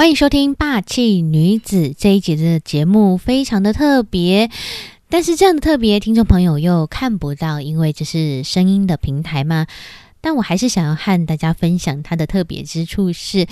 欢迎收听《霸气女子》这一节的节目，非常的特别。但是这样的特别，听众朋友又看不到，因为这是声音的平台嘛。但我还是想要和大家分享它的特别之处，是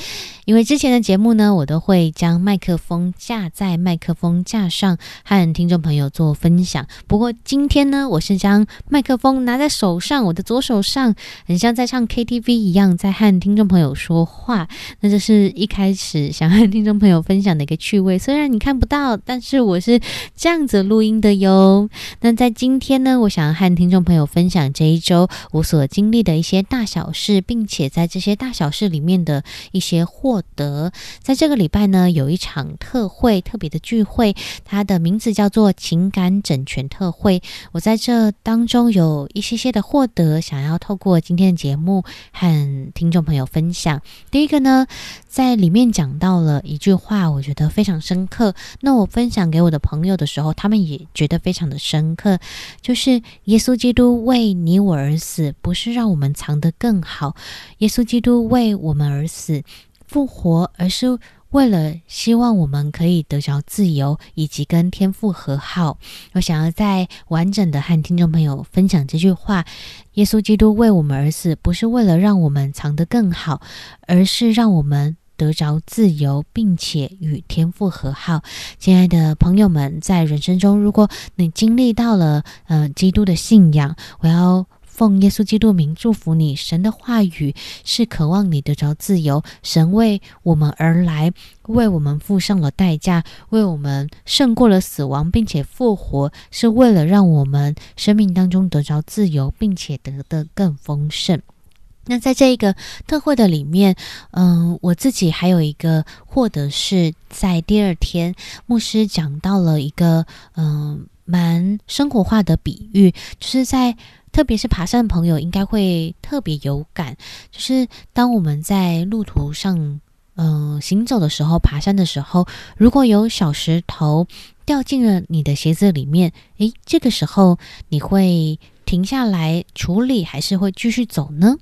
因为之前的节目呢，我都会将麦克风架在麦克风架上，和听众朋友做分享。不过今天呢，我是将麦克风拿在手上，我的左手上，很像在唱 KTV 一样，在和听众朋友说话。那这是一开始想和听众朋友分享的一个趣味，虽然你看不到，但是我是这样子录音的哟。那在今天呢，我想要和听众朋友分享这一周我所经历的一些。大小事，并且在这些大小事里面的一些获得，在这个礼拜呢，有一场特会，特别的聚会，它的名字叫做情感整全特会。我在这当中有一些些的获得，想要透过今天的节目和听众朋友分享。第一个呢，在里面讲到了一句话，我觉得非常深刻。那我分享给我的朋友的时候，他们也觉得非常的深刻，就是耶稣基督为你我而死，不是让我们藏得更好。耶稣基督为我们而死、复活，而是为了希望我们可以得着自由，以及跟天父和好。我想要再完整的和听众朋友分享这句话：耶稣基督为我们而死，不是为了让我们藏得更好，而是让我们。得着自由，并且与天父和好。亲爱的朋友们，在人生中，如果你经历到了呃基督的信仰，我要奉耶稣基督名祝福你。神的话语是渴望你得着自由。神为我们而来，为我们付上了代价，为我们胜过了死亡，并且复活，是为了让我们生命当中得着自由，并且得的更丰盛。那在这一个特会的里面，嗯，我自己还有一个获得是在第二天，牧师讲到了一个嗯蛮生活化的比喻，就是在特别是爬山的朋友应该会特别有感，就是当我们在路途上嗯行走的时候，爬山的时候，如果有小石头掉进了你的鞋子里面，诶，这个时候你会停下来处理，还是会继续走呢？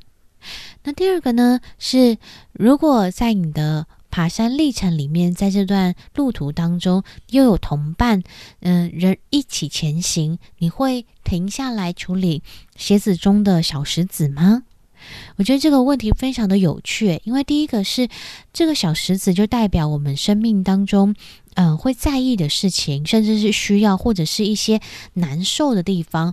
那第二个呢，是如果在你的爬山历程里面，在这段路途当中又有同伴，嗯，人一起前行，你会停下来处理鞋子中的小石子吗？我觉得这个问题非常的有趣，因为第一个是这个小石子就代表我们生命当中，嗯，会在意的事情，甚至是需要或者是一些难受的地方。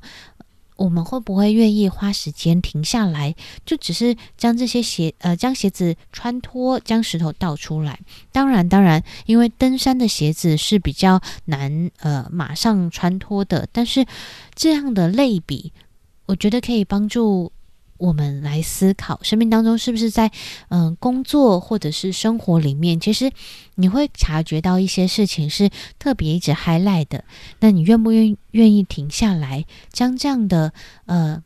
我们会不会愿意花时间停下来，就只是将这些鞋呃将鞋子穿脱，将石头倒出来？当然，当然，因为登山的鞋子是比较难呃马上穿脱的，但是这样的类比，我觉得可以帮助。我们来思考，生命当中是不是在嗯工作或者是生活里面，其实你会察觉到一些事情是特别一直 highlight 的。那你愿不愿愿意停下来，将这样的呃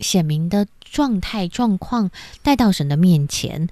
显明的状态状况带到神的面前？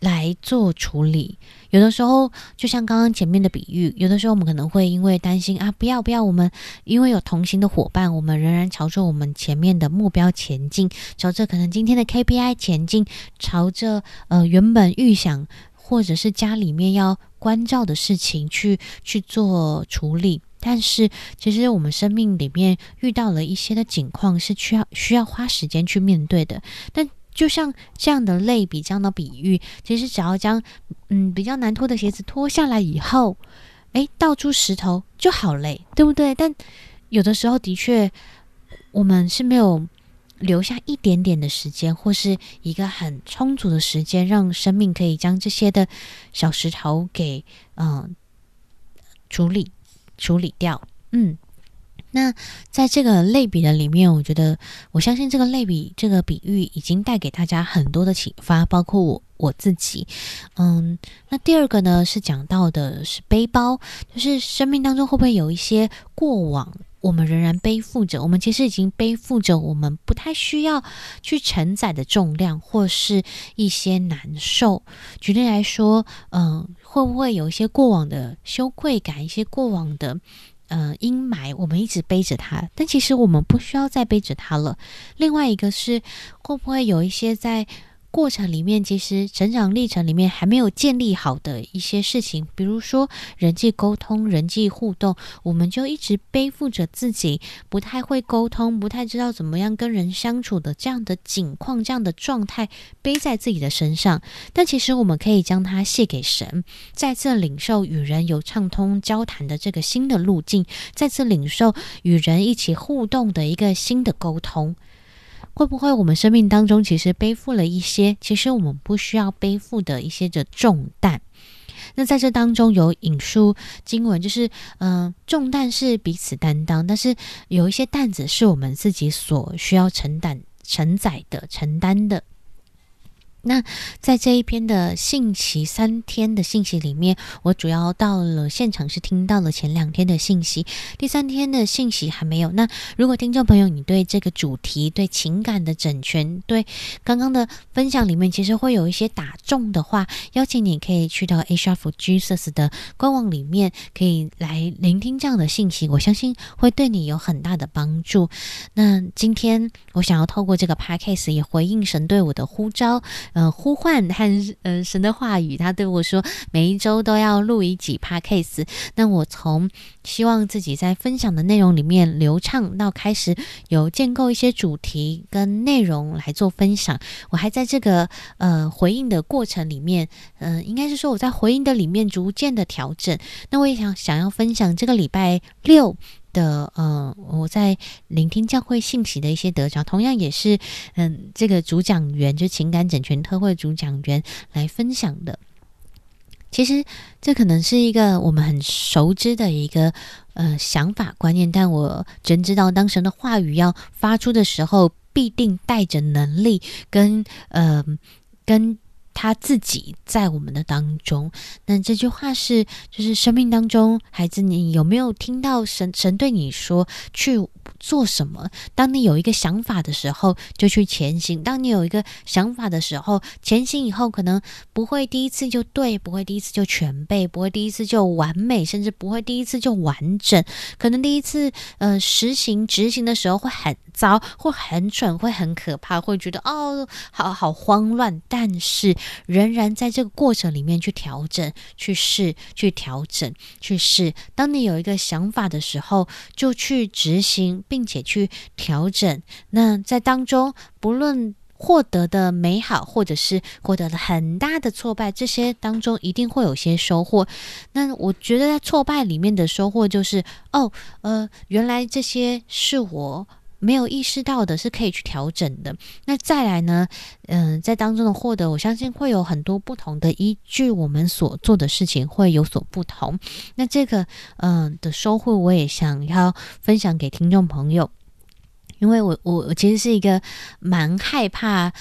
来做处理，有的时候就像刚刚前面的比喻，有的时候我们可能会因为担心啊，不要不要，我们因为有同行的伙伴，我们仍然朝着我们前面的目标前进，朝着可能今天的 KPI 前进，朝着呃原本预想或者是家里面要关照的事情去去做处理，但是其实我们生命里面遇到了一些的境况是需要需要花时间去面对的，但。就像这样的类比，这样的比喻，其实只要将嗯比较难脱的鞋子脱下来以后，哎，倒出石头就好嘞，对不对？但有的时候的确，我们是没有留下一点点的时间，或是一个很充足的时间，让生命可以将这些的小石头给嗯处理处理掉，嗯。那在这个类比的里面，我觉得我相信这个类比这个比喻已经带给大家很多的启发，包括我我自己。嗯，那第二个呢是讲到的是背包，就是生命当中会不会有一些过往，我们仍然背负着，我们其实已经背负着我们不太需要去承载的重量，或是一些难受。举例来说，嗯，会不会有一些过往的羞愧感，一些过往的。嗯，阴霾，我们一直背着它，但其实我们不需要再背着它了。另外一个是，会不会有一些在过程里面，其实成长历程里面还没有建立好的一些事情，比如说人际沟通、人际互动，我们就一直背负着自己不太会沟通、不太知道怎么样跟人相处的这样的境况、这样的状态背在自己的身上。但其实我们可以将它卸给神，再次领受与人有畅通交谈的这个新的路径，再次领受与人一起互动的一个新的沟通。会不会我们生命当中其实背负了一些，其实我们不需要背负的一些的重担？那在这当中有引述经文，就是嗯，重担是彼此担当，但是有一些担子是我们自己所需要承担、承载的、承担的。那在这一篇的信息三天的信息里面，我主要到了现场是听到了前两天的信息，第三天的信息还没有。那如果听众朋友你对这个主题、对情感的整全、对刚刚的分享里面，其实会有一些打中的话，邀请你可以去到 Asia for Jesus 的官网里面，可以来聆听这样的信息。我相信会对你有很大的帮助。那今天我想要透过这个 Podcast 也回应神对我的呼召。呃，呼唤和呃神的话语，他对我说，每一周都要录一集 podcast。那我从希望自己在分享的内容里面流畅，到开始有建构一些主题跟内容来做分享。我还在这个呃回应的过程里面，嗯，应该是说我在回应的里面逐渐的调整。那我也想想要分享这个礼拜六。的嗯，我在聆听教会信息的一些得着，同样也是嗯，这个主讲员就情感整全特会主讲员来分享的。其实这可能是一个我们很熟知的一个呃想法观念，但我真知道，当神的话语要发出的时候，必定带着能力跟呃跟。他自己在我们的当中，那这句话是，就是生命当中，孩子，你有没有听到神神对你说去做什么？当你有一个想法的时候，就去前行；当你有一个想法的时候，前行以后，可能不会第一次就对，不会第一次就全背，不会第一次就完美，甚至不会第一次就完整。可能第一次呃实行执行的时候会很糟，会很蠢，会很可怕，会觉得哦，好好慌乱，但是。仍然在这个过程里面去调整、去试、去调整、去试。当你有一个想法的时候，就去执行，并且去调整。那在当中，不论获得的美好，或者是获得了很大的挫败，这些当中一定会有些收获。那我觉得在挫败里面的收获就是，哦，呃，原来这些是我。没有意识到的是可以去调整的。那再来呢？嗯，在当中的获得，我相信会有很多不同的依据，我们所做的事情会有所不同。那这个嗯的收获，我也想要分享给听众朋友，因为我我我其实是一个蛮害怕。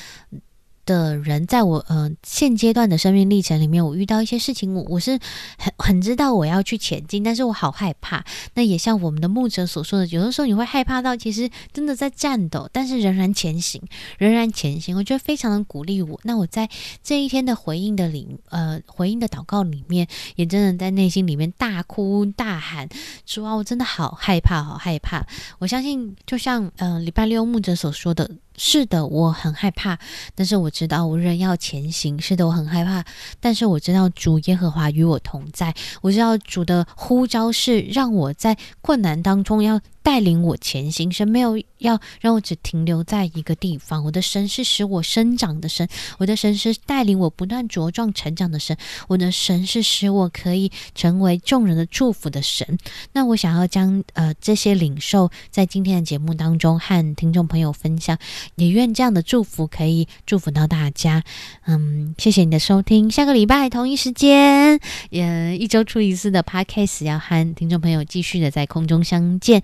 的人，在我呃现阶段的生命历程里面，我遇到一些事情，我我是很很知道我要去前进，但是我好害怕。那也像我们的牧者所说的，有的时候你会害怕到其实真的在战斗，但是仍然前行，仍然前行。我觉得非常的鼓励我。那我在这一天的回应的里呃回应的祷告里面，也真的在内心里面大哭大喊，说啊，我真的好害怕，好害怕。我相信，就像嗯礼拜六牧者所说的。是的，我很害怕，但是我知道无人要前行。是的，我很害怕，但是我知道主耶和华与我同在。我知道主的呼召是让我在困难当中要。带领我前行，神没有要让我只停留在一个地方。我的神是使我生长的神，我的神是带领我不断茁壮成长的神，我的神是使我可以成为众人的祝福的神。那我想要将呃这些领受在今天的节目当中和听众朋友分享，也愿这样的祝福可以祝福到大家。嗯，谢谢你的收听，下个礼拜同一时间，呃，一周出一次的 podcast 要和听众朋友继续的在空中相见。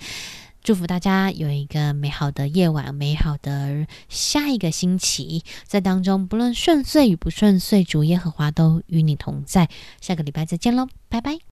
祝福大家有一个美好的夜晚，美好的下一个星期，在当中不论顺遂与不顺遂，主耶和华都与你同在。下个礼拜再见喽，拜拜。